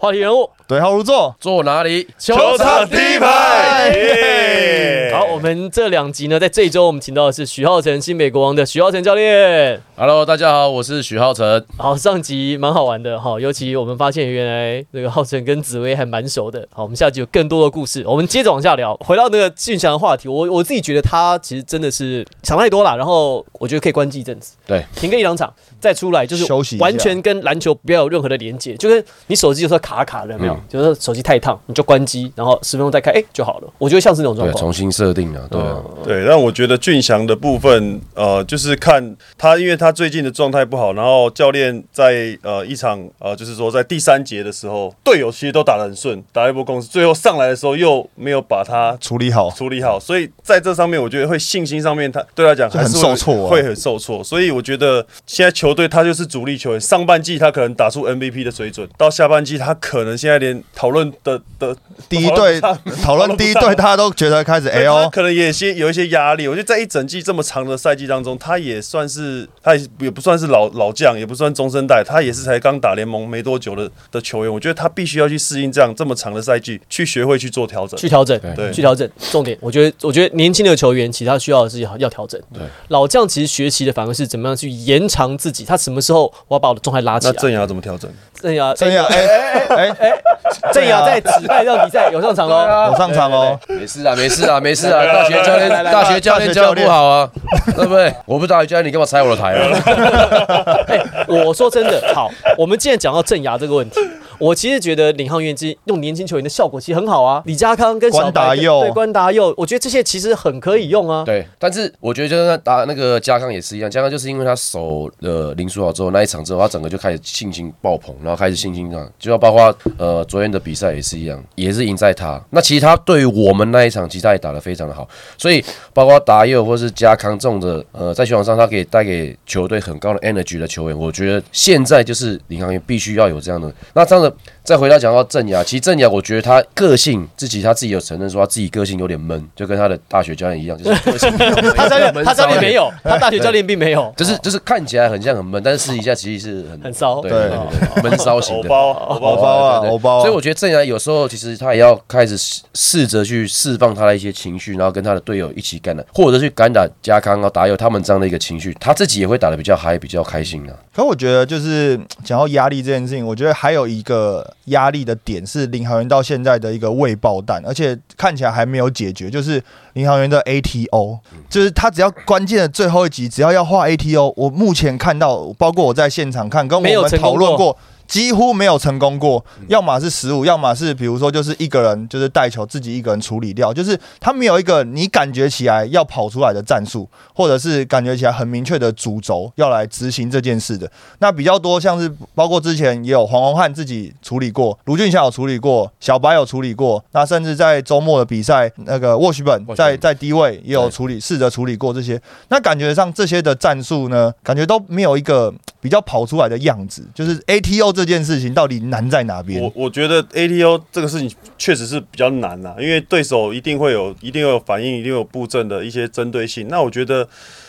话题人物，对号入座，坐哪里？球场第一排耶好，我们这两集呢，在这一周我们请到的是许浩成，新北国王的许浩成教练。Hello，大家好，我是许浩成。好，上集蛮好玩的哈，尤其我们发现原来那个浩成跟紫薇还蛮熟的。好，我们下集有更多的故事，我们接着往下聊。回到那个俊祥的话题，我我自己觉得他其实真的是想太多了，然后我觉得可以关机一阵子，对，停个一两场再出来，就是休息完全跟篮球不要有任何的连接，就跟你手机有时候卡卡的，有没有？嗯就是手机太烫，你就关机，然后十分钟再开，哎、就好了。我觉得像是那种状对，况。重新设定啊，对啊，对，但我觉得俊祥的部分，呃，就是看他，因为他最近的状态不好，然后教练在呃一场呃，就是说在第三节的时候，队友其实都打得很顺，打了一波攻势，最后上来的时候又没有把他处理好。处理好，所以在这上面，我觉得会信心上面，他对他讲还是很受挫啊会很受挫。所以我觉得现在球队他就是主力球员，上半季他可能打出 MVP 的水准，到下半季他可能现在连讨论的的第一队讨论第一队，大家都觉得开始哎呦，可能也些有一些压力。我觉得在一整季这么长的赛季当中，他也算是他也也不算是老老将，也不算中生代，他也是才刚打联盟没多久的的球员。我觉得他必须要去适应这样这么长的赛季，去学会去做调整。去调整，对去调整。重点，我觉得，我觉得年轻的球员，其实他需要的是要要调整。对，老将其实学习的反而是怎么样去延长自己，他什么时候我要把我的状态拉起来。那郑雅怎么调整？郑雅，这样哎哎哎哎，郑雅在指派让比赛有上场喽。有上场哦，没事啊，没事啊，没事啊。大学教练，来来来大学教练教的不好啊，对不对？我不是大学教练，你干嘛拆我的台啊？哎，我说真的，好，我们既然讲到郑雅这个问题，我其实觉得领航员之用年轻球员的效果其实很好啊。李家康跟关达佑对关达佑，我觉得这些其实很可以用啊。对，但是我觉得就是打那个加康也是一样，加康就是因为他守了林书豪之后那一场之后，他整个就开始信心爆棚，然后开始信心上，就要包括呃昨天的比赛也是一样，也是赢在他。那其实他对于我们那一场，其实他也打得非常的好，所以包括达佑或是加康这种的，呃，在球场上他可以带给球队很高的 energy 的球员，我觉得现在就是领航员必须要有这样的。那这样的 develop 再回到讲到郑雅，其实郑雅我觉得他个性自己他自己有承认说他自己个性有点闷，就跟他的大学教练一样，就是个性 他教练，闷他教练没有，他大学教练并没有，就是就是看起来很像很闷，但是私底下其实是很很骚对对对对闷骚型的。包，包。包啊，包啊，所以我觉得郑雅有时候其实他也要开始试试着去释放他的一些情绪，然后跟他的队友一起干的，或者去感染加康啊、打友他们这样的一个情绪，他自己也会打的比较嗨、比较开心啊。可我觉得就是讲到压力这件事情，我觉得还有一个压力的点是领航员到现在的一个未爆弹，而且看起来还没有解决，就是领航员的 ATO，就是他只要关键的最后一集，只要要画 ATO，我目前看到，包括我在现场看，跟我们讨论过。几乎没有成功过，要么是失误，要么是比如说就是一个人就是带球自己一个人处理掉，就是他没有一个你感觉起来要跑出来的战术，或者是感觉起来很明确的主轴要来执行这件事的。那比较多像是包括之前也有黄宏汉自己处理过，卢俊祥有处理过，小白有处理过，那甚至在周末的比赛，那个沃许本沃许本在在低位也有处理，试着处理过这些。那感觉上这些的战术呢，感觉都没有一个比较跑出来的样子，就是 ATO 这件事情到底难在哪边我？我觉得 ATO 这个事情确实是比较难呐、因为对手一定会有一定会有反应，一定有布阵的一些针对性。那我觉得，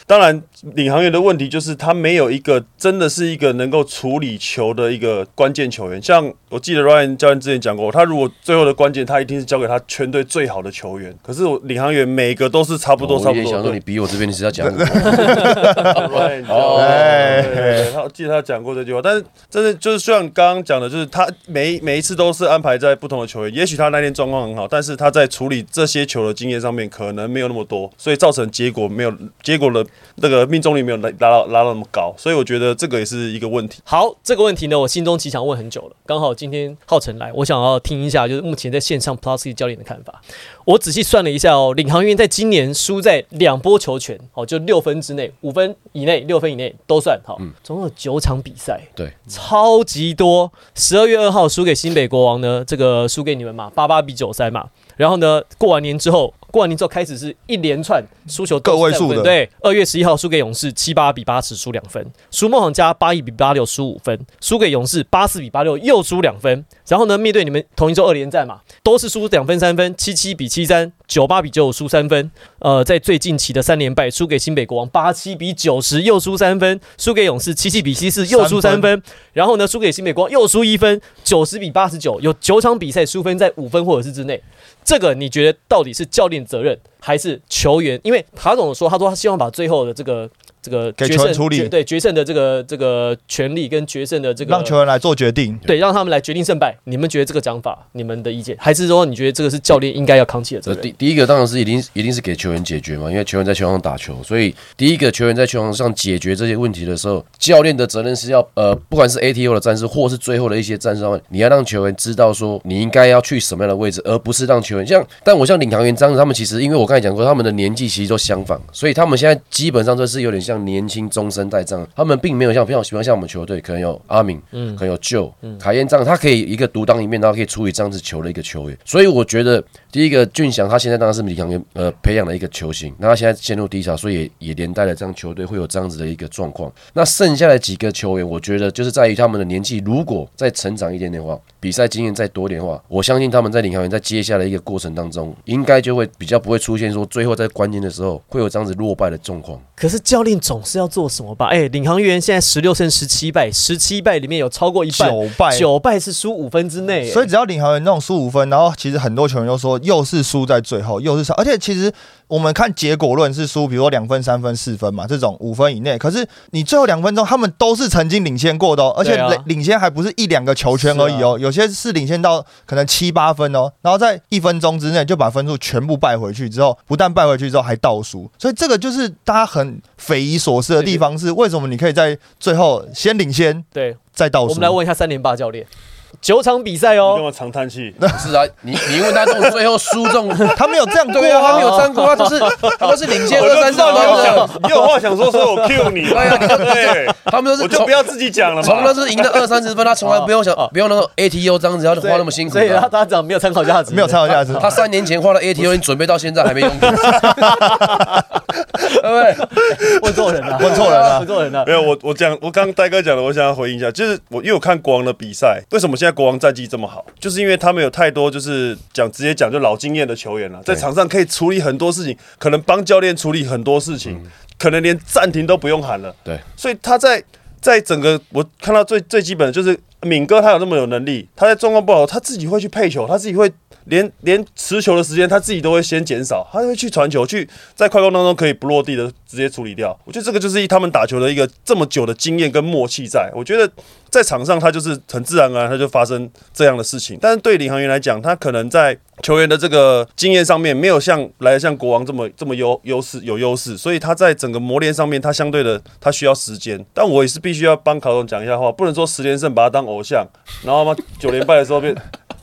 当然领航员的问题就是他没有一个真的是一个能够处理球的一个关键球员。像我记得 Ryan 教练之前讲过，他如果最后的关键，他一定是交给他全队最好的球员。可是我领航员每个都是差不多差不多。有点想说你比我这边，你是要讲我 Ryan 他我记得他讲过这句话，但是真的就是像刚刚讲的，就是他每每一次都是安排在不同的球员，也许他那天状况很好，但是他在处理这些球的经验上面可能没有那么多，所以造成结果没有结果的那个命中率没有拉拉到拉到那么高，所以我觉得这个也是一个问题。好，这个问题呢，我心中其实想问很久了。刚好今天浩辰来，我想要听一下，就是目前在线上 Plus 教练的看法。我仔细算了一下哦，领航员在今年输在两波球权，哦，就六分之内，五分以内，六分以内都算好，总共有九场比赛，对，超级多。十二月二号输给新北国王呢，这个输给你们嘛，八八比九三嘛。然后呢，过完年之后，过完年之后开始是一连串输球个位数的对，二月十一号输给勇士七八比八十输两分，输梦想家八一比八六输五分，输给勇士八四比八六又输两分。然后呢，面对你们同一周二连战嘛，都是输两分三分，七七比七三。九八比九五输三分，呃，在最近期的三连败输给新北国王八七比九十又输三分，输给勇士七七比七四又输三三分，然后呢输给新北国王又输一分，九十比八十九，有九场比赛输分在五分或者是之内。这个你觉得到底是教练责任还是球员？因为卡总说，他说他希望把最后的这个这个给决胜球员处理决对决胜的这个这个权利跟决胜的这个让球员来做决定。对让他们来决定胜败。你们觉得这个讲法，你们的意见，还是说你觉得这个是教练应该要扛起的责任？这第第一个当然是一定一定是给球员解决嘛，因为球员在球场上打球，所以第一个球员在球场上解决这些问题的时候，教练的责任是要呃，不管是 ATO 的战术，或是最后的一些战术上面，你要让球员知道说你应该要去什么样的位置，而不是让球员像，但我像领航员这样子，他们其实因为我刚才讲过，他们的年纪其实都相仿，所以他们现在基本上都是有点像年轻中生代这样，他们并没有像非常喜欢像我们球队可能有阿敏，嗯，可能有旧，卡宴这样，他可以一个独当一面，然后可以处理这样子球的一个球员，所以我觉得第一个俊祥他现在当然是领航员呃培养的一个球星，那他现在陷入低潮，所以也也连带了这样球队会有这样子的一个状况。那剩下的几个球员，我觉得就是在于他们的年纪，如果再成长一点点的话，比赛经验再多一点的话，我相信他们在领航员在接下来一个过程当中，应该就会比较不会出现说最后在关键的时候会有这样子落败的状况。可是教练总是要做什么吧？哎，领航员现在十六胜十七败，十七败里面有超过一半九败九败是输五分之内，所以只要领航员那种输五分，然后其实很多球员都说又是输在最后，又是少，而且其实我们看结果论是输，比如说两分、三分、四分嘛，这种五分以内。可是你最后两分钟，他们都是曾经领先过的哦，而且领领先还不是一两个球圈而已哦，有些是领先到可能七八分哦，然后在一分钟之内就把分数全部败回去之后，不但败回去之后还倒数，所以这个就是大家很匪夷所思的地方是，为什么你可以在最后先领先对，再倒数？我们来问一下三连霸教练，九场比赛哦，你干嘛长叹气？不是啊，你你问他这种最后输这种，他没有这样过对啊，他没有啊。沾过，他就是 他都是领先我二三十分的，你有话想说，所以我 Q 你。对啊，你就对，他们都是从我就不要自己讲了从那嘛。是赢了二三十分，他从来不用想不用那个 ATU 这样子，要花那么辛苦所以他的。他讲没有参考价值，没有参考价值。他三年前花了 ATU，你准备到现在还没用过，对不对？问错人了，问错人了问错人了没。有，我我讲，我刚刚戴哥讲的，我想要回应一下，就是我因为我看国王的比赛，为什么现在国王战绩这么好？就是因为他们有太多就是讲直接讲就老经验的球员了，在场上可以处理很多事情，可能帮教练处理很多事情，可能连暂停都不用喊了。对，所以他在在整个我看到最最基本的就是敏哥他有那么有能力，他在状况不好，他自己会去配球，他自己会连连持球的时间他自己都会先减少，他会去传球，去在快攻当中可以不落地的直接处理掉。我觉得这个就是他们打球的一个这么久的经验跟默契在，我觉得在场上他就是很自然而然他就发生这样的事情，但是对领航员来讲，他可能在球员的这个经验上面没有像来得像国王这么这么优优势有优势，所以他在整个磨练上面，他相对的他需要时间。但我也是必须要帮考总讲一下话，不能说十连胜把他当偶像，然后嘛九连败的时候变，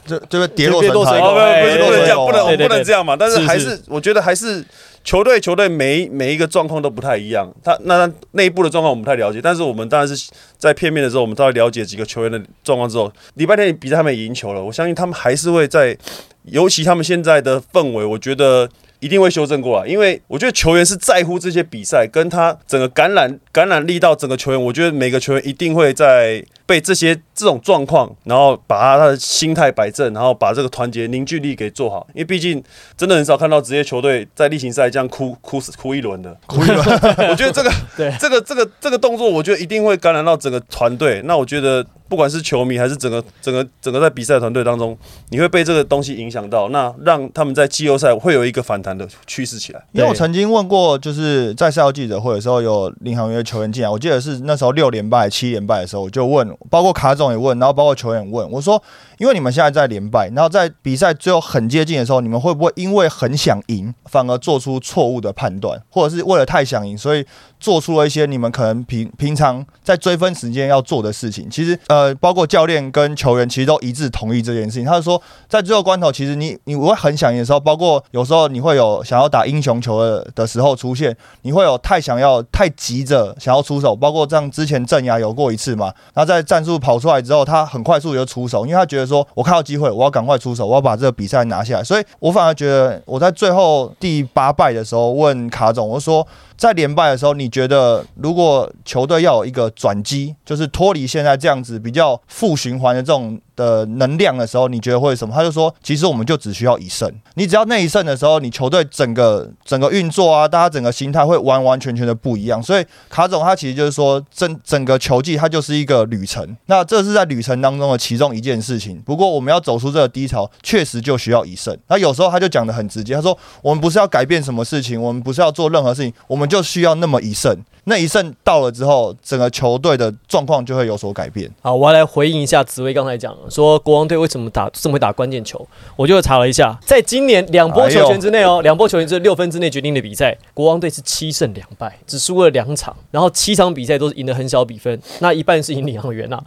就就会跌落神坛跌落水不能这样，哎不能我们对对。不能这样嘛。但是是还是我觉得还是球队球队每每一个状况都不太一样，他那内部的状况我们不太了解，但是我们当然是在片面的时候，我们大概了解几个球员的状况之后，礼拜天比赛他们赢球了，我相信他们还是会在，尤其他们现在的氛围，我觉得。一定会修正过来，因为我觉得球员是在乎这些比赛，跟他整个感染感染力到整个球员，我觉得每个球员一定会在被这些这种状况，然后把他他的心态摆正，然后把这个团结凝聚力给做好。因为毕竟真的很少看到职业球队在例行赛这样哭哭死哭一轮的，哭一轮。我觉得这个 对这个这个这个动作，我觉得一定会感染到整个团队。那我觉得不管是球迷还是整个整个整个在比赛团队当中，你会被这个东西影响到，那让他们在季后赛会有一个反弹的趋势起来。因为我曾经问过，就是在赛后记者会的时候，有领航员的球员进来，我记得是那时候六连败、七连败的时候，我就问，包括卡总也问，然后包括球员也问，我说，因为你们现在在连败，然后在比赛最后很接近的时候，你们会不会因为很想赢，反而做出错误的判断，或者是为了太想赢，所以做出了一些你们可能平平常在追分时间要做的事情？其实，呃，呃包括教练跟球员其实都一致同意这件事情。他就说，在最后关头，其实你你会很想赢的时候，包括有时候你会有想要打英雄球的的时候出现，你会有太想要、太急着想要出手，包括这样之前镇压有过一次嘛，然后在战术跑出来之后，他很快速就出手，因为他觉得说我看到机会，我要赶快出手，我要把这个比赛拿下来，所以我反而觉得我在最后第八败的时候问卡总，我说在连败的时候，你觉得如果球队要有一个转机，就是脱离现在这样子比较负循环的这种的能量的时候，你觉得会什么？他就说，其实我们就只需要一胜，你只要那一胜的时候，你球队整个整个运作啊，大家整个心态会完完全全的不一样。所以卡总他其实就是说，整整个球季它就是一个旅程，那这是在旅程当中的其中一件事情。不过我们要走出这个低潮，确实就需要一胜。那有时候他就讲的很直接，他说我们不是要改变什么事情，我们不是要做任何事情，我们就需要那么一胜。那一胜到了之后，整个球队的状况就会有所改变。好，我要来回应一下紫薇刚才讲的，说国王队为什么打这么会打关键球？我就查了一下，在今年两波球权之内哦，两波球权之六分之内决定的比赛，国王队是七胜两败，只输了两场，然后七场比赛都是赢得很小比分，那一半是赢领航员呐，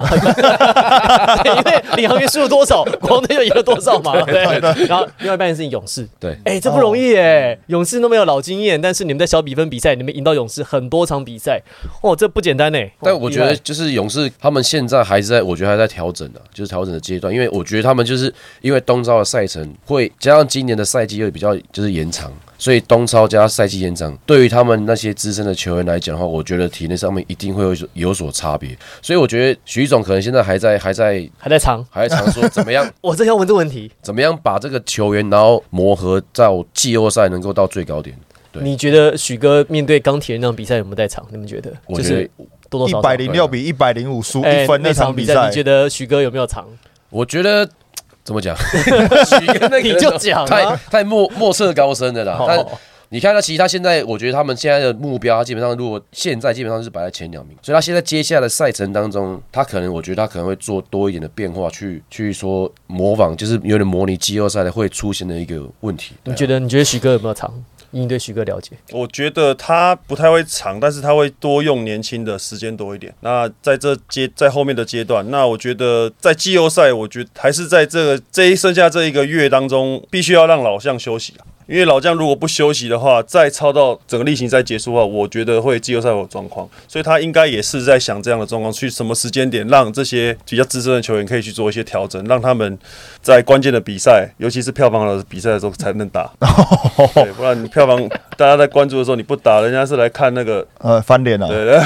因为领航员输了多少，国王队就赢了多少嘛，对。然后另外一半是赢勇士，对，哎，这不容易哎，勇士都没有老经验，但是你们在小比分比赛，你们赢到勇士很多场比赛，哦，这不简单呢。但我觉得就是勇士他们现在还是在，我觉得还在调整的，就是调整的阶段，因为我觉得他们就是因为东超的赛程会加上今年的赛季又比较就是延长。所以东超加赛季延长，对于他们那些资深的球员来讲的话，我觉得体内上面一定会有有所差别。所以我觉得徐总可能现在还在还在还在尝还在尝说怎么样。我正要问这个问题，怎么样把这个球员然后磨合到季后赛能够到最高点？对，你觉得许哥面对钢铁那场比赛有没有在场？你们觉得？我觉得多多少一百零六比一百零五输一分那场比赛，你觉得许哥有没有场？我觉得 怎么讲？许哥那你就讲太太莫莫测高深的啦。但你看他，其实他现在，我觉得他们现在的目标，他基本上如果现在基本上是摆在前两名，所以他现在接下来的赛程当中，他可能我觉得他可能会做多一点的变化，去去说模仿，就是有点模拟季后赛的会出现的一个问题。你觉得？你觉得许哥有没有你对徐哥了解？我觉得他不太会长，但是他会多用年轻的时间多一点。那在这阶在后面的阶段，那我觉得在季后赛，我觉还是在这个这一剩下这一个月当中，必须要让老将休息啊。因为老将如果不休息的话，再超到整个例行赛结束的话，我觉得会季后赛有状况，所以他应该也是在想这样的状况，去什么时间点让这些比较资深的球员可以去做一些调整，让他们在关键的比赛，尤其是票房的比赛的时候才能打，对，不然票房大家在关注的时候你不打，人家是来看那个呃翻脸了。对对。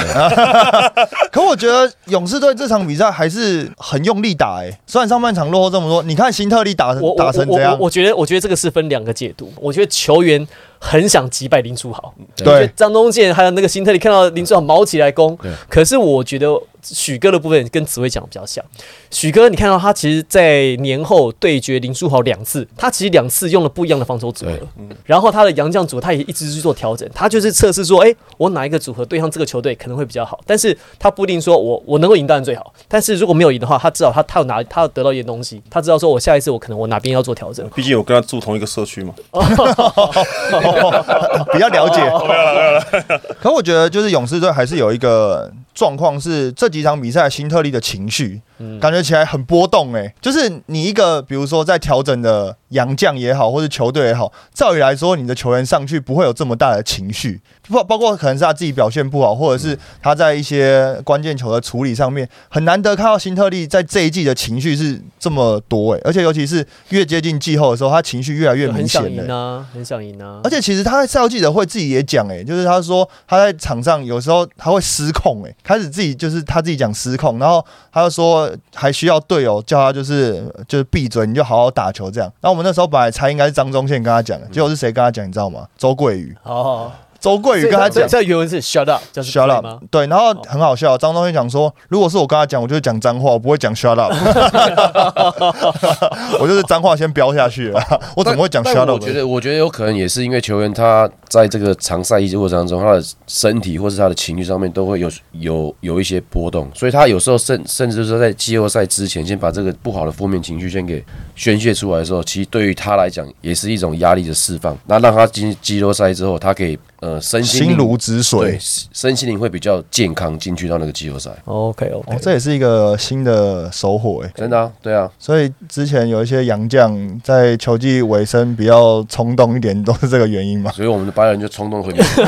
可我觉得勇士队这场比赛还是很用力打，哎，虽然上半场落后这么多，你看辛特利打打成这样，我觉得我觉得这个是分两个解读，我。觉得球员很想击败林书豪，对张东健还有那个辛特里看到林书豪毛起来攻，可是我觉得。许哥的部分跟紫薇讲的比较像。许哥，你看到他其实，在年后对决林书豪两次，他其实两次用了不一样的防守组合。然后他的洋将组，他也一直去做调整。他就是测试说，哎，我哪一个组合对上这个球队可能会比较好。但是他不一定说我我能够赢当然最好。但是如果没有赢的话，他至少他他有拿他要得到一些东西。他知道说我下一次我可能我哪边要做调整。毕竟我跟他住同一个社区嘛，比较了解。可我觉得就是勇士队还是有一个。状况是这几场比赛新特利的情绪，感觉起来很波动哎，就是你一个比如说在调整的洋将也好，或者球队也好，照理来说你的球员上去不会有这么大的情绪，不包括可能是他自己表现不好，或者是他在一些关键球的处理上面很难得看到新特利在这一季的情绪是这么多哎，而且尤其是越接近季后的时候，他情绪越来越明显呢，很想赢啊，而且其实他在赛后记者会自己也讲哎，就是他说他在场上有时候他会失控哎。开始自己就是他自己讲失控，然后他就说还需要队友叫他就是就是闭嘴，你就好好打球这样。然后我们那时候本来猜应该是张忠宪跟他讲的，结果是谁跟他讲？你知道吗？周桂宇。哦。周桂宇跟他讲，这原文是 shut up，叫 shut up 对，然后很好笑。张东旭讲说，如果是我跟他讲，我就会讲脏话，我不会讲 shut up。我就是脏话先飙下去了，我怎么会讲 shut up？我觉得，我觉得有可能也是因为球员他在这个长赛季过程当中，他的身体或是他的情绪上面都会有有有一些波动，所以他有时候甚甚至说在季后赛之前，先把这个不好的负面情绪先给宣泄出来的时候，其实对于他来讲也是一种压力的释放。那让他进季后赛之后，他可以。呃，身心心如止水，身心灵会比较健康，进去到那个季后赛。OK OK，这也是一个新的收获哎，真的啊，对啊。所以之前有一些洋将在球季尾声比较冲动一点，都是这个原因嘛。所以我们的白人就冲动回去，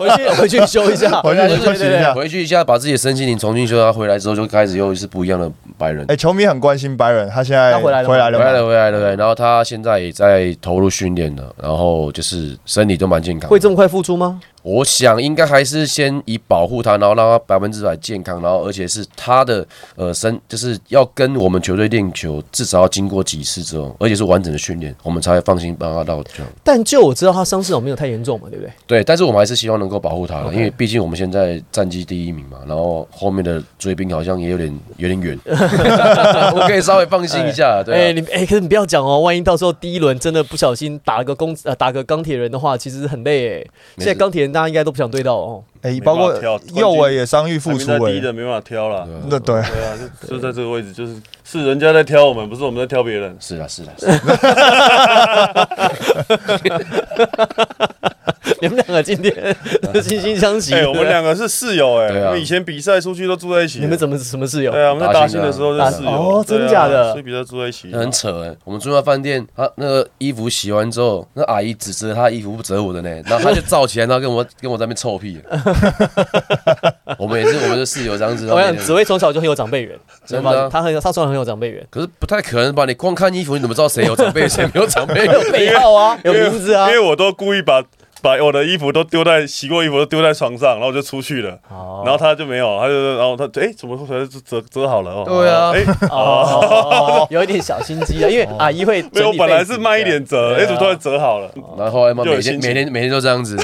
回去回去修一下，回去休息一下，回去一下，把自己的身心灵重新修。他回来之后就开始又是不一样的白人。哎，球迷很关心白人，他现在回来了，回来了，回来了，回来了。对，然后他现在也在投入训练了，然后就是身体都蛮健会这么快复出吗？我想应该还是先以保护他，然后让他百分之百健康，然后而且是他的呃身，就是要跟我们球队练球，至少要经过几次之后，而且是完整的训练，我们才会放心帮他到这样。但就我知道他伤势有没有太严重嘛，对不对？对，但是我们还是希望能够保护他了，因为毕竟我们现在战绩第一名嘛，然后后面的追兵好像也有点有点远，我可以稍微放心一下，对、啊。哎、你哎、可是你不要讲哦，万一到时候第一轮真的不小心打了个公呃打个钢铁人的话，其实很累哎。现在钢铁人大家应该都不想对到哦。哎，没包括右尾也伤愈复出排名在第一哎，的没办法挑了。那对，对啊，就就在这个位置，就是是人家在挑我们，不是我们在挑别人。是啊，是啊，是啦 你们两个今天惺惺相惜。哎，我们两个是室友哎，以前比赛出去都住在一起。你们怎么什么室友？对啊，我们在大兴的时候是室友。哦真假的所以比赛住在一起。很扯哎、我们住在饭店，他那个衣服洗完之后，那阿姨只折他衣服不折我的呢，然后他就罩起来，然后跟我跟我在那边臭屁。我们也是，我们是室友这样子。我想紫薇从小就很有长辈缘，真的啊他很他从小很有长辈缘，可是不太可能吧？你光看衣服，你怎么知道谁有长辈，谁没有长辈？有背号啊，有名字啊因。为我都故意把把我的衣服都丢在洗过衣服都丢在床上，然后我就出去了。哦然后他就没有，他就然后他哎、怎么回来折折好了哦？对啊哎、哦，有一点小心机啊，因为阿姨会没有，整理本来是慢一点折，哎、啊怎么突然折好了？然后后来嘛，每天每天每天都这样子。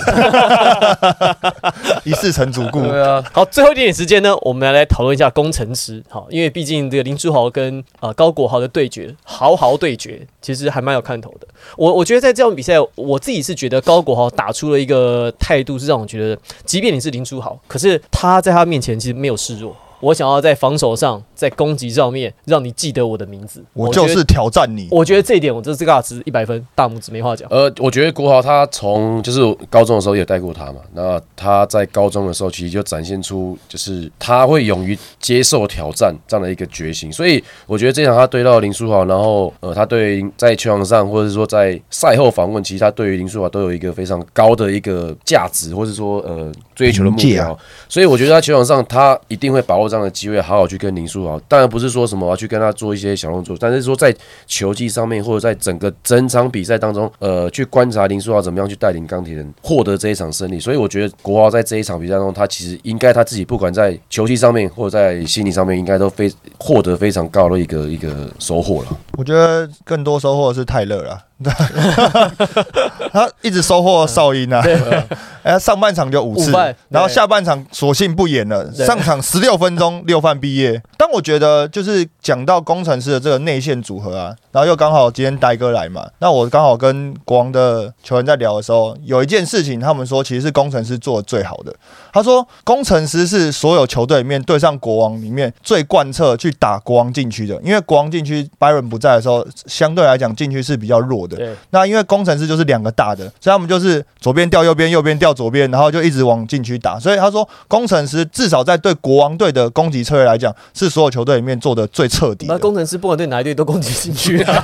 一世成主顾。对啊，好，最后一点点时间呢，我们来讨论一下工程师。好，因为毕竟这个林书豪跟呃高国豪的对决，豪豪对决，其实还蛮有看头的。我我觉得在这场比赛，我自己是觉得高国豪打出了一个态度，是让我觉得，即便你是林书豪，可是他在他面前其实没有示弱。我想要在防守上，在攻击上面，让你记得我的名字。我就是挑战你。我觉得这一点，我这这个值一百分，大拇指没话讲。呃，我觉得国豪他从就是高中的时候也带过他嘛，那他在高中的时候其实就展现出就是他会勇于接受挑战这样的一个决心，所以我觉得这场他对到林书豪，然后呃他对在球场上或者是说在赛后访问，其实他对于林书豪都有一个非常高的一个价值，或者说呃追求的目标，所以我觉得他球场上他一定会把握这样的机会，好好去跟林书豪。当然不是说什么我要去跟他做一些小动作，但是说在球技上面，或者在整个整场比赛当中，呃，去观察林书豪怎么样去带领钢铁人获得这一场胜利。所以我觉得国豪在这一场比赛中，他其实应该他自己不管在球技上面或者在心理上面，应该都非获得非常高的一个一个收获了。我觉得更多收获是泰勒了，他一直收获哨音啊，哎，上半场就五次，然后下半场索性不演了，上场十六分钟 六犯毕业。但我觉得就是讲到工程师的这个内线组合啊，然后又刚好今天呆哥来嘛，那我刚好跟国王的球员在聊的时候，有一件事情他们说其实是工程师做的最好的，他说工程师是所有球队里面对上国王里面最贯彻去打国王禁区的，因为国王禁区 Byron 不在的时候，相对来讲禁区是比较弱的。对，那因为工程师就是两个大的，所以他们就是左边调右边，右边调左边，然后就一直往禁区打。所以他说，工程师至少在对国王队的攻击策略来讲，是所有球队里面做的最彻底。那工程师不管对哪一队都攻击进去啊，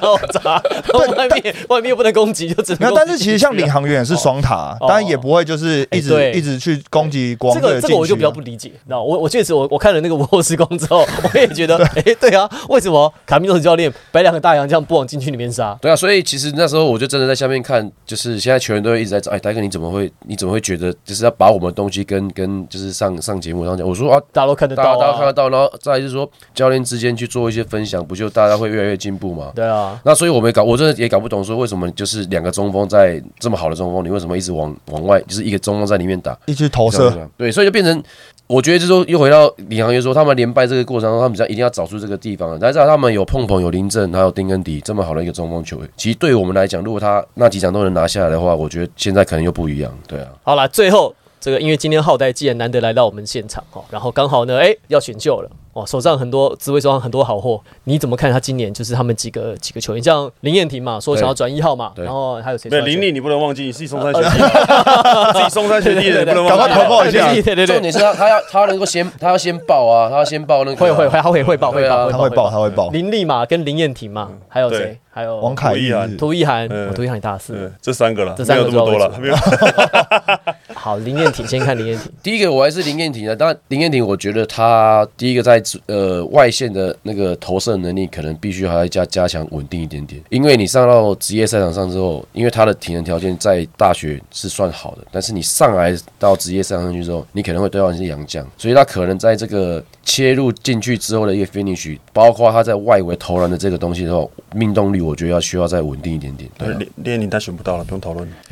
那我砸？外面外面又不能攻击，就只能。但是其实像领航员也是双塔，哦当然也不会就是一直、一直去攻击国这王队这个我就比较不理解，那我我确实我我看了那个午后时光之后，我也觉得，哎，对啊，为什么卡米诺斯教练摆两个大洋这样不往禁区里面杀？对啊，所以其实那时候我就真的在下面看，就是现在球员都会一直在找，哎，大哥你怎么会你怎么会觉得就是要把我们的东西跟跟就是上上节目上讲？我说啊，大家都看得大家到啊大家看得，到，然后再来就是说教练之间去做一些分享，不就大家会越来越进步吗？对啊，那所以我们也搞，我真的也搞不懂，说为什么就是两个中锋在这么好的中锋，你为什么一直往往外，就是一个中锋在里面打一直投射。对，所以就变成，我觉得就是说又回到李航员说，他们连败这个过程中，他们比较一定要找出这个地方。大家知道他们有碰碰、有林振，还有丁根迪这么好的一个中锋球员，其实对我们来讲，如果他那几场都能拿下来的话，我觉得现在可能又不一样。对啊，好了，最后这个因为今天浩代既然难得来到我们现场哦，然后刚好呢，哎，要选秀了。哦，手上很多职位手上很多好货，你怎么看他今年就是他们几个几个球员，像林彦廷嘛，说想要转一号嘛，然后还有谁？没有林立，你不能忘记，你自己松山学弟，自己松山学弟的，你不能赶快忘记。投报一下对对对对，重点是他他要他能够先他要先报啊，他要先报那个。会会会，他会汇报汇对啊。报，他会报，他会报。林立嘛，跟林彦廷嘛，还有谁？还还有王凯玉涂逸涂一涵，嗯哦涂一涵也大四。这三个了，这三个没有这么多了，主要为没有。好，林彦廷先看林彦廷，第一个我还是林彦廷的，当然林彦廷我觉得他第一个在呃外线的那个投射能力可能必须还要加加强稳定一点点，因为你上到职业赛场上之后，因为他的体能条件在大学是算好的，但是你上来到职业赛场上去之后，你可能会对到一些洋将，所以他可能在这个切入进去之后的一个 finish，包括他在外围投篮的这个东西的话，命中率我觉得要需要再稳定一点点。对啊连连你他选不到了，不用讨论。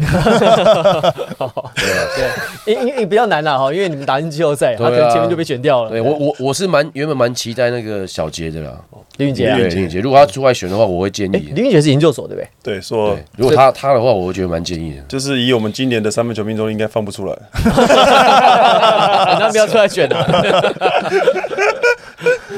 对，因因因比较难啦哈，因为你们打进季后赛，他可能前面就被选掉了。对我我我是蛮原本蛮期待那个小杰的啦，林俊杰啊，对林允杰，如果他出来选的话，我会建哎，议。林俊杰是研究所对不对？对，说，如果他他的话，我会觉得蛮建议的。就是以我们今年的三分球命中率，应该放不出来。那不要出来选啊！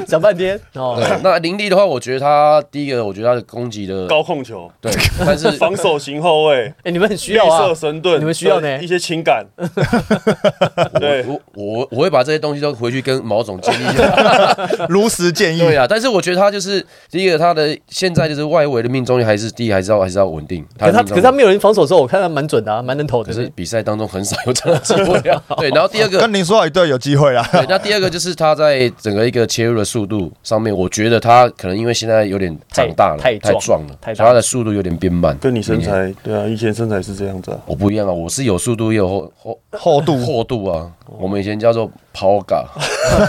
讲半天哦，对，那林立的话，我觉得他第一个，我觉得他的攻击的高控球，对，但是 防守型后卫，哎，你们很需要啊色，神盾，你们需要呢一些情感。对，我我我会把这些东西都回去跟毛总建议一下。如实建议。对啊，但是我觉得他就是第一个，他的现在就是外围的命中率还是第一，还是要还是要稳定。可是他可是他没有人防守的时候，我看他蛮准的啊，蛮能投的。可是比赛当中很少有这样的机会啊。对，然后第二个跟林书豪一队有机会啦。对，那第二个就是他在整个一个切入的速度上面，我觉得他可能因为现在有点长大了，太太壮太了，他的速度有点变慢。跟你身材，对啊，以前身材是这样子啊。我不一样啊，我是有速度也有厚厚厚度厚度啊，我们以前叫做 power guard，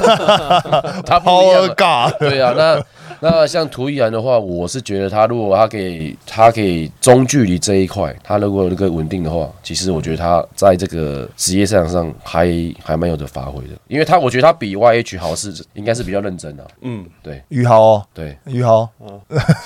他不一样 Power 啊。God，对啊，那 那像涂依然的话，我是觉得他如果他可以他可以中距离这一块，他如果那个稳定的话，其实我觉得他在这个职业赛场上还还蛮有的发挥的，因为他我觉得他比 YH 好是应该是比较认真的、嗯，对。宇豪哦，对，宇豪，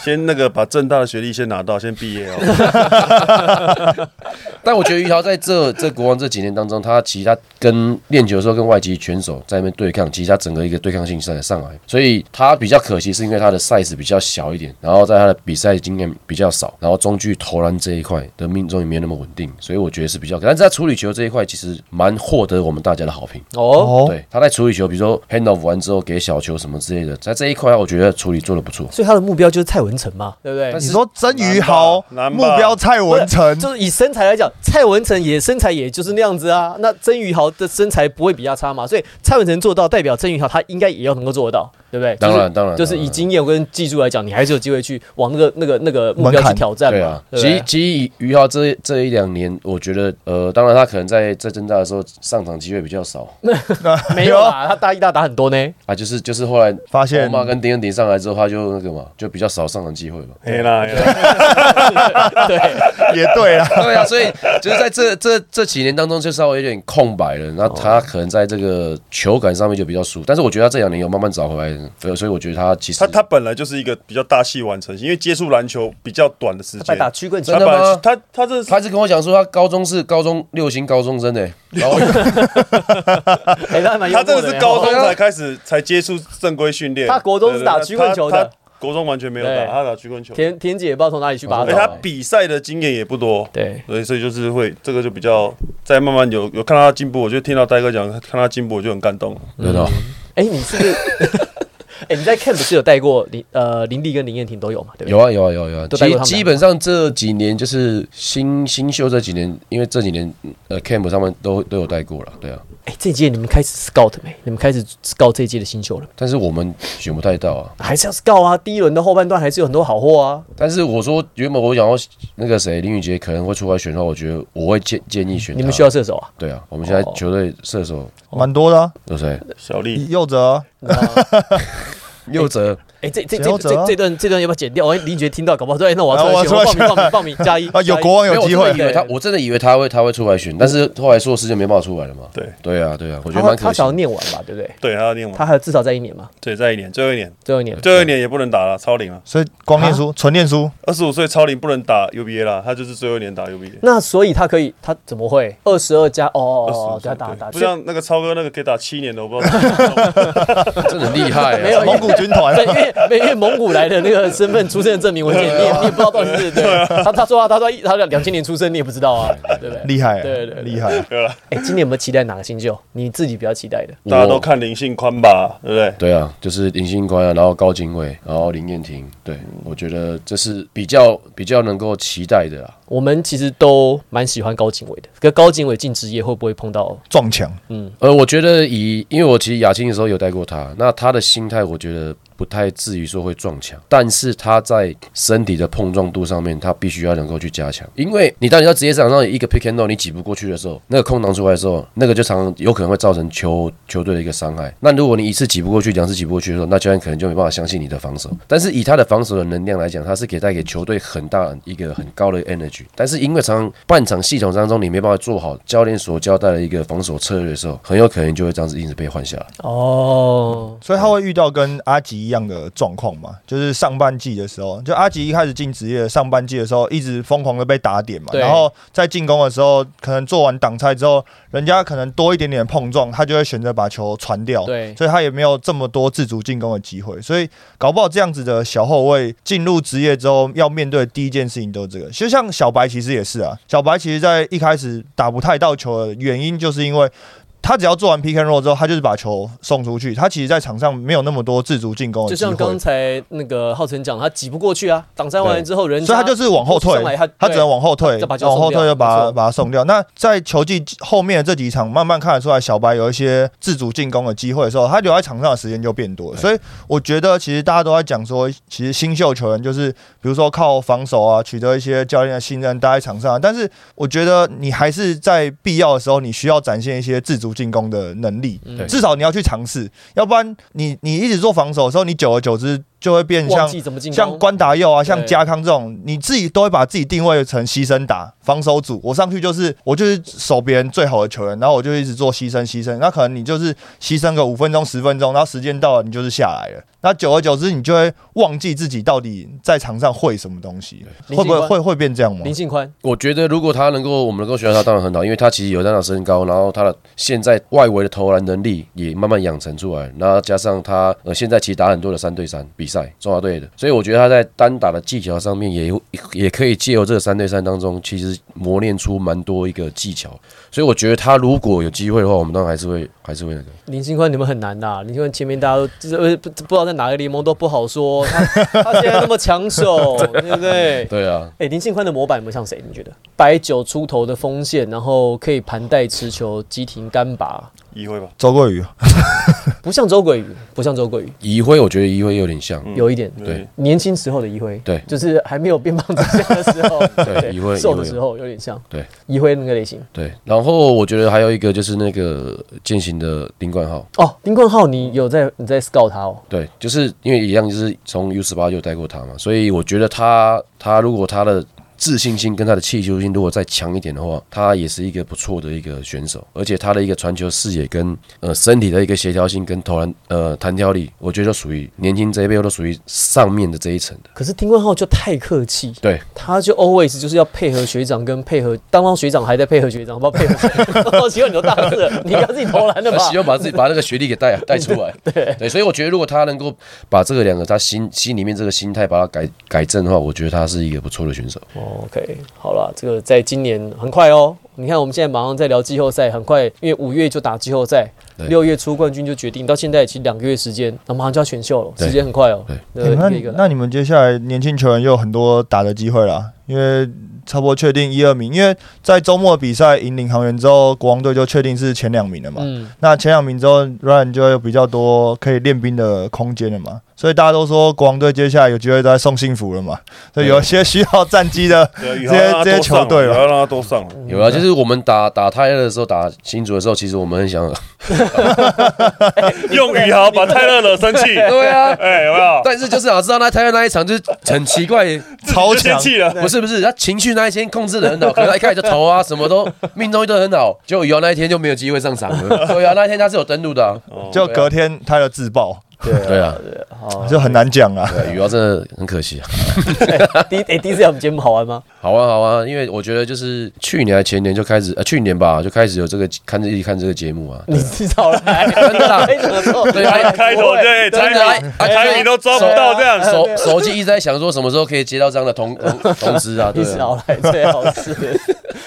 先那个把正大的学历先拿到，先毕业哦。但我觉得于豪在这这国王这几年当中，他其实他跟练球的时候跟外籍选手在那边对抗，其实他整个一个对抗性上上来，所以他比较可惜是因为他的 size 比较小一点，然后在他的比赛经验比较少，然后中距投篮这一块的命中也没有那么稳定，所以我觉得是比较，但是在处理球这一块其实蛮获得我们大家的好评。哦，哦，对，他在处理球，比如说 hand off 完之后给小球什么之类的，在这一块我觉得处理做的不错。所以他的目标就是蔡文成嘛，对不对？你说曾宇豪目标蔡文成，就是以身材来讲，蔡文成也身材也就是那样子啊。那曾宇豪的身材不会比较差嘛，所以蔡文成做到，代表曾宇豪他应该也要能够做得到，对不对？当然当然就是已经验跟技术来讲，你还是有机会去往那个那个那个目标去挑战嘛。对啊，对对其实其实于浩这这一两年，我觉得呃，当然他可能在在增大的时候上场机会比较少 没有啊，他大一大打很多呢。啊，就是就是后来发现欧妈跟丁恩迪上来之后，他就那个嘛，就比较少上场机会嘛。对，也对啦。对啊，所以就是在这这这几年当中，就稍微有点空白了。那他可能在这个球感上面就比较输，但是我觉得他这两年有慢慢找回来的，对所以我觉得他其实他他本来就是一个比较大器晚成型，因为接触篮球比较短的时间。他打曲棍球真的他本来吗他他这他一直跟我讲说，他高中是高中六星高中生诶、然后 哎，他还蛮他真的是高中才开始才接触正规训练。他国中是打曲棍球的国中完全没有打，他打曲棍球。田田姐也不知道从哪里去把他而且他。比赛的经验也不多，对，所以所以就是会这个就比较在慢慢有有看到他进步，我就听到戴哥讲看他进步，我就很感动。对的，哎，你是不是？哎，你在 Camp 是有带过林呃林立跟林彦廷都有嘛？对不对？有啊有啊有啊有啊，都带过他们基基本上这几年就是新新秀这几年，因为这几年呃 camp 上面都都有带过了，对啊，哎，这一届你们开始 scout 没？你们开始 scout 这一届的新秀了没？但是我们选不太到啊。还是要 scout 啊！第一轮的后半段还是有很多好货啊。但是我说原本我想要那个谁林宇杰可能会出来选的话，我觉得我会建建议选他。你们需要射手啊？对啊，我们现在哦球队射手蛮多的啊，有谁？小丽，右哲右折，哎，这这这这这段这段要不要剪掉？我林觉听到，搞不好说，哎，那我要啊出来选，报名报名报名 加一啊，有国王有有机会他，我真的以为他会他会出来选，但是后来硕士就没办法出来了嘛。对对啊对啊，我觉得蛮可惜他想要。念完吧，对不对？对，他要念完，他还有至少在一年嘛，对，在一年，最后一年，最后一年。最后一年也不能打了，超龄了。所以光念书，纯念书，二十五岁超龄不能打 UBA 啦，他就是最后一年打 UBA。那所以他可以，他怎么会二十二加？哦哦哦，25对他打打，不像那个超哥那个可以打七年的，我不知道。真的很厉害啊！没有蒙古军团对，因为没 因为蒙古来的那个身份出生的证明文件，你也你也不知道到底是对。他他说他他说他两千年出生，你也不知道啊，对不对？厉害，对对对厉害。对了，哎，今年有没有期待哪个新秀？你自己比较期待的？大家都看林信宽吧，对不对？对啊，就是林信宽啊，然后高景伟，然后林彦廷，对我觉得这是比较比较能够期待的啦。我们其实都蛮喜欢高景伟的，可高景伟进职业会不会碰到？撞墙，嗯呃，我觉得以因为我其实亚青的时候有带过他，那他的心态我觉得不太至于说会撞墙，但是他在身体的碰撞度上面，他必须要能够去加强。因为你当你到职业场上有一个 pick and roll 你挤不过去的时候，那个空档出来的时候，那个就常常有可能会造成球球队的一个伤害。那如果你一次挤不过去，两次挤不过去的时候，那教练可能就没办法相信你的防守。但是以他的防守的能量来讲，他是可以带给球队很大一个很高的 energy。但是因为常常半场系统当中你没办法做好教练所交代的一个防守策略的时候，很有可能就会这样子一直被换下来。哦，所以他会遇到跟阿吉一样的状况嘛？就是上半季的时候，就阿吉一开始进职业，上半季的时候一直疯狂的被打点嘛，然后在进攻的时候，可能做完挡拆之后，人家可能多一点点碰撞，他就会选择把球传掉，对所以他也没有这么多自主进攻的机会，所以搞不好这样子的小后卫进入职业之后，要面对的第一件事情都是这个。就像小白其实也是啊，小白其实在一开始打不太到球的原因，就是因为。他只要做完 pick and roll 之后，他就是把球送出去。他其实，在场上没有那么多自主进攻的机会，就像刚才那个浩辰讲，他挤不过去啊，挡拆完之后人家，所以他就是往后退他，他只能往后退往后退就把它没错把他送掉。那在球季后面的这几场，慢慢看得出来，小白有一些自主进攻的机会的时候，他留在场上的时间就变多了。所以我觉得，其实大家都在讲说，其实新秀球员就是，比如说靠防守啊，取得一些教练的信任，待在场上啊。但是我觉得你还是在必要的时候，你需要展现一些自主进攻的能力。至少你要去尝试，要不然你你一直做防守的时候，你久而久之就会变像像关达佑啊，像对加康这种，你自己都会把自己定位成牺牲打防守组。我上去就是我就是守别人最好的球员，然后我就一直做牺牲牺牲。那可能你就是牺牲个五分钟十分钟，然后时间到了你就是下来了。那久而久之，你就会忘记自己到底在场上会什么东西，会不会会会变这样吗林？信宽，我觉得如果他能够，我们能够学到他，当然很好，因为他其实有这样的身高，然后他的现在外围的投篮能力也慢慢养成出来，然后加上他呃现在其实打很多的三对三比赛，中华队的，所以我觉得他在单打的技巧上面也也可以借由这个三对三当中，其实磨练出蛮多一个技巧，所以我觉得他如果有机会的话，我们当然还是会还是会那个。林信宽你们很难呐、林信宽前面大家都就是呃不不知道在哪个联盟都不好说，他他现在那么抢手，对不对？对啊，哎、林信宽的模板有没有像谁？你觉得？白九出头的锋线，然后可以盘带持球、急停干拔，一会吧，周桂宇不像周鬼宇，不像周鬼宇，怡辉我觉得怡辉有点像，嗯。有一点。对。年轻时候的怡辉，对。就是还没有变胖之前的时候，对怡辉瘦的时候有点像，对。怡辉那个类型。对，然后我觉得还有一个就是那个践行的丁冠浩。哦，丁冠浩，你有在你在 scout 他哦？对，就是因为一样，就是从 U 十八就带过他嘛，所以我觉得他他如果他的自信心跟他的气球性如果再强一点的话，他也是一个不错的一个选手，而且他的一个传球视野跟呃身体的一个协调性跟投篮呃弹跳力，我觉得都属于年轻这一辈都属于上面的这一层。的。可是丁冠浩就太客气，对，他就 always 就是要配合学长跟配合，当当学长还在配合学长，不配合希望你都大四了，你应该自己投篮的吧？他希？望把自己把那个学历给带带出来，对。对，所以我觉得如果他能够把这个两个他心心里面这个心态把它改改正的话，我觉得他是一个不错的选手。哦 OK，好了，这个在今年很快哦。你看，我们现在马上在聊季后赛，很快，因为五月就打季后赛，六月初冠军就决定，到现在其实两个月时间，那马上就要选秀了，对时间很快哦。对那那你们接下来年轻球员又有很多打的机会啦，因为差不多确定一二名，因为在周末比赛赢领航员之后，国王队就确定是前两名了嘛。嗯，那前两名之后，Ryan 就会有比较多可以练兵的空间了嘛。所以大家都说国王队接下来有机会都在送幸福了嘛。所以有一些需要战绩的，这些这些球队了宇豪让他多上。有啊，就是我们打打泰勒的时候，打新竹的时候，其实我们很想，用宇豪把泰勒惹生气，对啊，哎，有没有？但是就是啊知道那泰勒那一场就是很奇怪，超强就生气了，不是不是，他情绪那一天控制的很好，可能他一开始就投啊，什么都命中率都很好，结果宇豪那一天就没有机会上场了。对啊，那一天他是有登录的就隔天他的自爆。对对啊对啊，好，就很难讲啊。对，羽毛真的很可惜啊。第一哎第一次来我们节目好玩吗？好玩，好玩，因为我觉得就是去年还前年就开始，呃，去年吧就开始有这个看这一起看这个节目啊。你至少来，真的啊非常的错，对啊 开头对真的猜啊猜你都抓不到这样。手手机一直在想说什么时候可以接到这样的通通通知啊？对你啊少来最好是。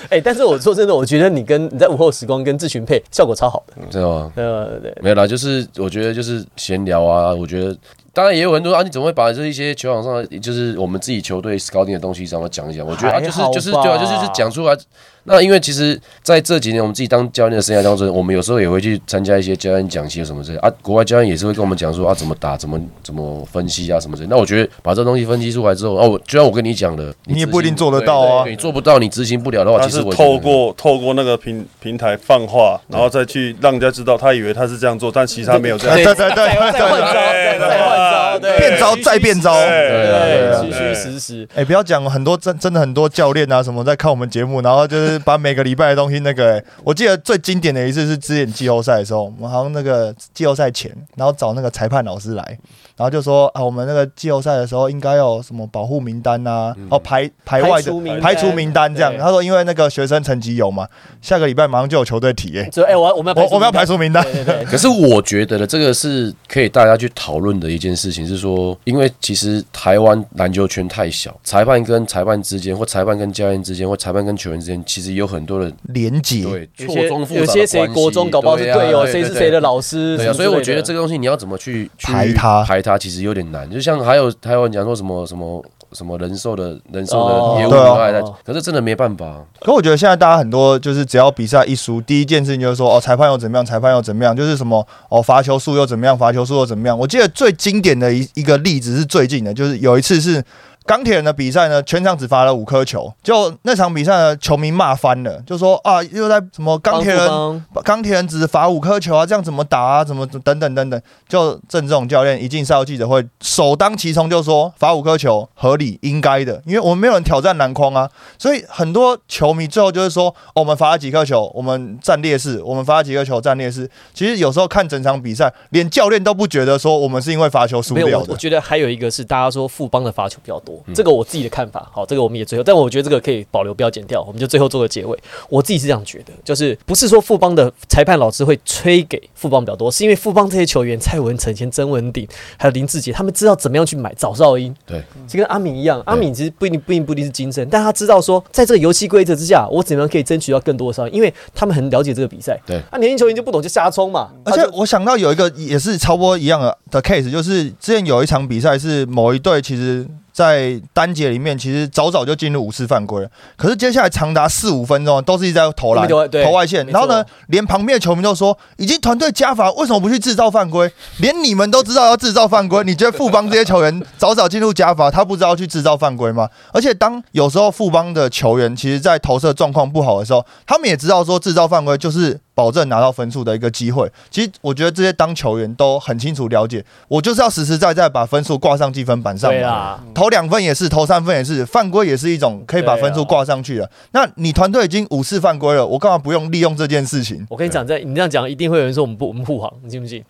哎，但是我说真的，我觉得你跟你在午后时光跟志群配效果超好的，真的吗？呃。没有啦，就是我觉得就是闲聊啊，我觉得当然也有很多啊，你怎么会把这一些球场上的就是我们自己球队 scouting 的东西上面讲一讲？我觉得啊，就是就是对啊，就是就是讲出来。那因为其实在这几年我们自己当教练的生涯当中，我们有时候也会去参加一些教练讲习什么之类啊，国外教练也是会跟我们讲说啊怎么打，怎么怎么分析啊什么之类。那我觉得把这东西分析出来之后，哦、我就像我跟你讲的，你也不一定做得到啊对对你做不到，你执行不了的话，他是其实我透过透过那个平平台放话，然后再去让人家知道，他以为他是这样做，但其实他没有这样对做。对对对再变招再变招。对虚虚实实。哎、不要讲很多真真的很多教练啊什么在看我们节目，然后就是把每个礼拜的东西那个、哎我记得最经典的一次是之前季后赛的时候，我们好像那个季后赛前，然后找那个裁判老师来，然后就说啊，我们那个季后赛的时候应该有什么保护名单呐、哦排排外的排除名单。排除名单这样。他说因为那个学生成绩有嘛，下个礼拜马上就有球队体验、所以哎，我我们要我我们要排除名单，对对对，可是我觉得呢，这个是可以大家去讨论的一件事情，是说，因为其实台湾篮球圈太小，裁判跟裁判之间，或裁判跟教练之间，或裁判跟球员之间，其实有很多的连结。对错综复杂的有些谁国中搞不好是队友，谁是谁的老师，对啊，所以我觉得这个个东西你要怎么去去排他。排它其实有点难。就像还有还有人讲说什么什么什么人寿的人寿哦的业务可是真的没办法。可我觉得现在大家很多就是只要比赛一输，第一件事情就是说哦，裁判又怎么样，裁判又怎么样，就是什么哦，罚球数又怎么样，罚球数又怎么样。我记得最经典的一一个例子是最近的，就是有一次是钢铁人的比赛呢，全场只罚了五颗球，就那场比赛呢，球迷骂翻了，就说啊，又在什么钢铁人钢铁人只罚五颗球啊，这样怎么打啊？怎么等等等等？就郑这种教练一进赛后记者会，首当其冲就说罚五颗球合理应该的，因为我们没有人挑战篮筐啊，所以很多球迷最后就是说，哦我们罚了几颗球，我们占劣势，我们罚了几颗球占劣势。其实有时候看整场比赛，连教练都不觉得说我们是因为罚球输，掉的。我我觉得还有一个是大家说富邦的罚球比较多，嗯这个我自己的看法。好，这个我们也最后，但我觉得这个可以保留，不要剪掉，我们就最后做个结尾。我自己是这样觉得，就是不是说富邦的裁判老师会吹给富邦比较多，是因为富邦这些球员蔡文成、前曾文鼎还有林志杰，他们知道怎么样去买早哨音，对，就跟阿敏一样，阿敏其实不一定不一定不一定是金身，但他知道说，在这个游戏规则之下，我怎么样可以争取到更多的哨音，因为他们很了解这个比赛。对啊，年轻球员就不懂就瞎冲嘛，而且我想到有一个也是超波一样的的 case，就是之前有一场比赛是某一队其实。在单节里面，其实早早就进入五次犯规了，可是接下来长达四五分钟都是一直在投篮、投外线，然后呢，连旁边的球迷都说，已经团队加罚，为什么不去制造犯规？连你们都知道要制造犯规，你觉得富邦这些球员早早进入加罚，他不知道去制造犯规吗？而且当有时候富邦的球员其实在投射状况不好的时候，他们也知道说制造犯规就是保证拿到分数的一个机会。其实我觉得这些当球员都很清楚了解，我就是要实实在在把分数挂上积分板上。对啊，投两分也是，投三分也是，犯规也是一种可以把分数挂上去的。那你团队已经五次犯规了，我干嘛不用利用这件事情？我跟你讲，在你这样讲，一定会有人说我们不我们护航，你信不信？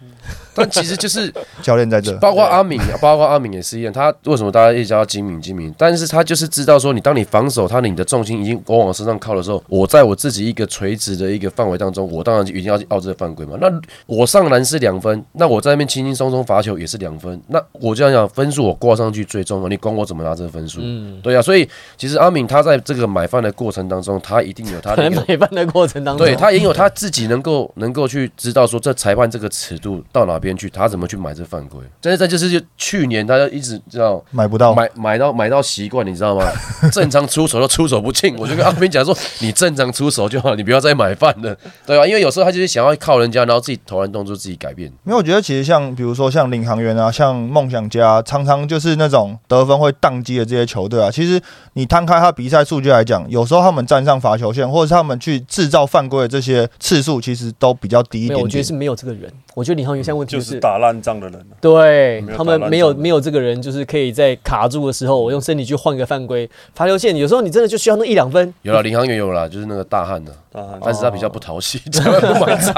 但其实就是 教练在这，包括阿敏，包括阿敏也是一样。他为什么大家一直叫他精明精明？但是他就是知道说，你当你防守他，你的重心已经往往身上靠的时候，我在我自己一个垂直的一个范围当中，我当然就一定要要这个犯规嘛。那我上篮是两分，那我在那边轻轻松松罚球也是两分。那我这样讲，分数我挂上去最重要，你管我怎么拿这个分数？嗯，对啊，所以其实阿敏他在这个买饭的过程当中，他一定有他的 买饭的过程当中，对他也有他自己能够 能够去知道说这裁判这个尺度到哪边去，他怎么去买这犯规。但是这就是就去年大家一直知道买不到。买买到买到习惯，你知道吗？正常出手都出手不进，我就跟阿斌讲说，你正常出手就好，你不要再买饭了，对吧、因为有时候他就是想要靠人家，然后自己投篮动作自己改变。因为我觉得其实像比如说像领航员啊，像梦想家，常常就是那种得分会宕机的这些球队啊。其实你摊开他比赛数据来讲，有时候他们站上罚球线，或者是他们去制造犯规的这些次数，其实都比较低一没有，点点。我觉得是没有这个人。我觉得领航员现在问题就是打烂仗的人啊对他们没有没有这个人，就是可以在卡住的时候，我用身体去换个犯规罚球线。有时候你真的就需要那一两分。有了领航员有了，就是那个大汉的，啊但是他比较不讨喜。才会不买账。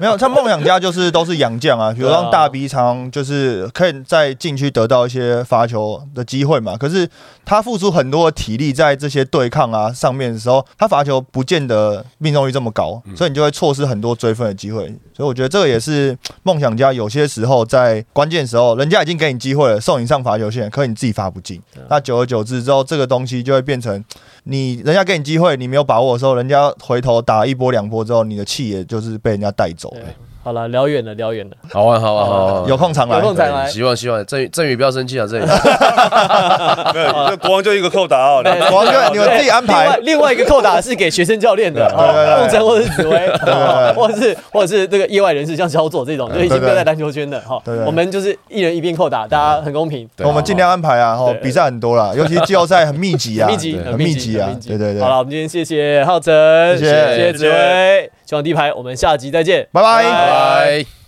没有，像梦想家就是都是洋将啊，比如对啊让大 B 常就是可以在禁区得到一些罚球的机会嘛。可是他付出很多的体力在这些对抗啊上面的时候，他罚球不见得命中率这么高，所以你就会错失很多追分的机会。所以我觉得这个也是梦想家有些时候在关键时候，人家已经给你机会了，送你上罚球线，可你自己罚不进。那久而久之之后，这个东西就会变成你人家给你机会，你没有把握的时候，人家回头打一波两波之后，你的气也就是被人家带走了。对好了，聊远了，聊远了。好啊，好啊，好啊。有空常来有。空常来希望希望郑宇郑宇不要生气啊，郑宇。没有，这国王就一个扣打哦，两国王就，你们自己安另外排。另外一个扣打是给学生教练的，对对对哦梦辰或者是紫薇，或者是或者是这个业外人士，像小左这种就已经不要在篮球圈的哈对对。我们就是一人一边扣打，大家很公平。对我们尽量安排啊，哈，比赛很多啦，尤其季后赛很密集啊，密集，很密集啊很，对对对好，了，我们今天谢谢浩辰，谢谢谢谢紫薇，希望第一排，我们下集再见，拜拜。拜拜。